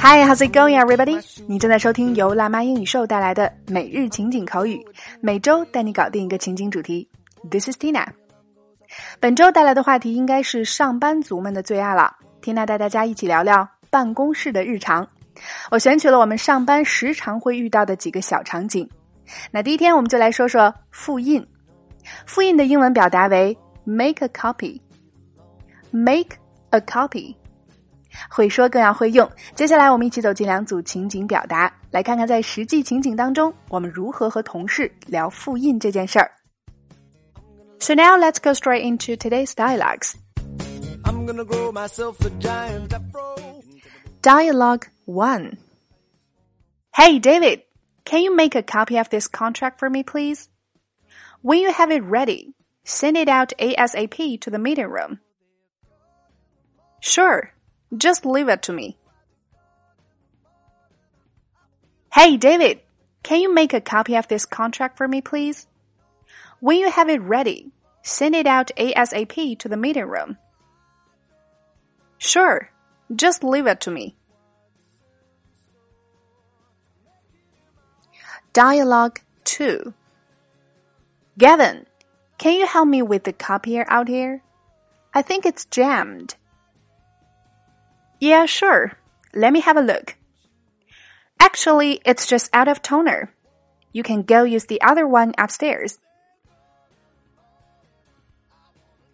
Hi, how's it going, everybody? 你正在收听由辣妈英语秀带来的每日情景口语，每周带你搞定一个情景主题。This is Tina。本周带来的话题应该是上班族们的最爱了。Tina 带大家一起聊聊办公室的日常。我选取了我们上班时常会遇到的几个小场景。那第一天，我们就来说说复印。复印的英文表达为 make a copy。make a copy。会说更要会用。接下来，我们一起走进两组情景表达，来看看在实际情景当中，我们如何和同事聊复印这件事儿。So now let's go straight into today's dialogues. Dialogue 1 Hey David, can you make a copy of this contract for me, please? When you have it ready, send it out ASAP to the meeting room. Sure, just leave it to me. Hey David, can you make a copy of this contract for me, please? When you have it ready, send it out ASAP to the meeting room. Sure, just leave it to me. Dialogue 2 Gavin, can you help me with the copier out here? I think it's jammed. Yeah, sure. Let me have a look. Actually, it's just out of toner. You can go use the other one upstairs.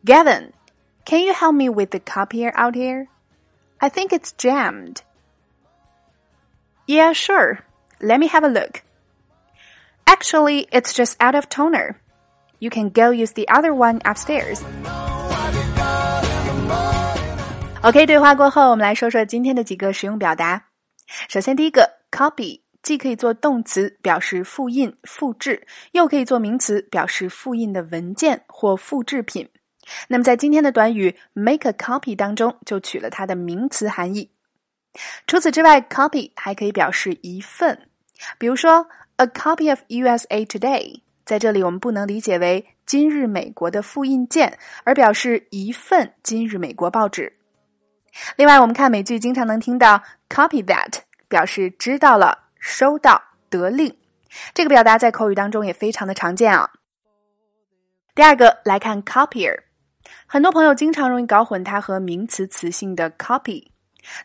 Gavin, can you help me with the copier out here? I think it's jammed. Yeah, sure. Let me have a look. Actually, it's just out of toner. You can go use the other one upstairs. OK，对话过后，我们来说说今天的几个实用表达。首先，第一个，copy 既可以做动词表示复印、复制，又可以做名词表示复印的文件或复制品。那么在今天的短语 make a copy 当中，就取了它的名词含义。除此之外，copy 还可以表示一份，比如说 a copy of USA Today，在这里我们不能理解为今日美国的复印件，而表示一份今日美国报纸。另外，我们看美剧经常能听到 copy that，表示知道了、收到、得令。这个表达在口语当中也非常的常见啊。第二个来看 copier。很多朋友经常容易搞混它和名词词性的 copy。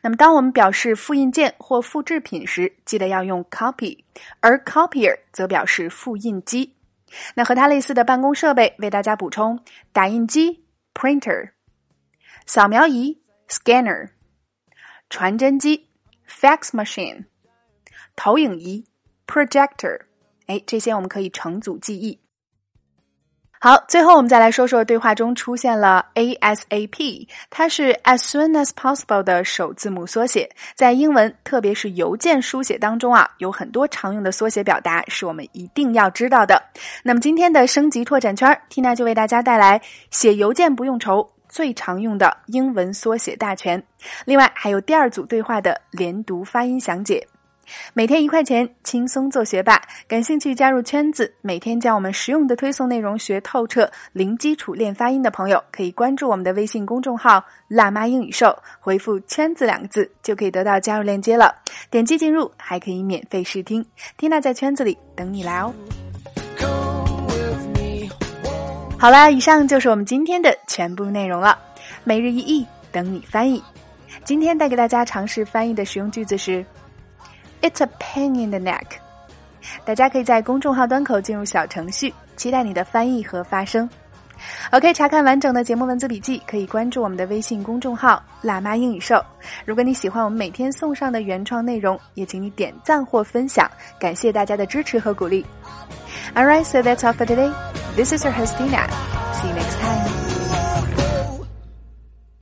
那么，当我们表示复印件或复制品时，记得要用 copy，而 copier 则表示复印机。那和它类似的办公设备，为大家补充：打印机 printer，扫描仪 scanner，传真机 fax machine，投影仪 projector。哎，这些我们可以成组记忆。好，最后我们再来说说对话中出现了 ASAP，它是 as soon as possible 的首字母缩写。在英文，特别是邮件书写当中啊，有很多常用的缩写表达是我们一定要知道的。那么今天的升级拓展圈，Tina 就为大家带来写邮件不用愁最常用的英文缩写大全。另外还有第二组对话的连读发音详解。每天一块钱，轻松做学霸。感兴趣加入圈子，每天将我们实用的推送内容学透彻，零基础练发音的朋友，可以关注我们的微信公众号“辣妈英语秀”，回复“圈子”两个字，就可以得到加入链接了。点击进入，还可以免费试听。Tina 在圈子里等你来哦。好啦，以上就是我们今天的全部内容了。每日一译，等你翻译。今天带给大家尝试翻译的实用句子是。It's a pain in the neck。大家可以在公众号端口进入小程序，期待你的翻译和发声。OK，查看完整的节目文字笔记，可以关注我们的微信公众号“辣妈英语秀”。如果你喜欢我们每天送上的原创内容，也请你点赞或分享，感谢大家的支持和鼓励。All right, so that's all for today. This is your host Tina. See you next time.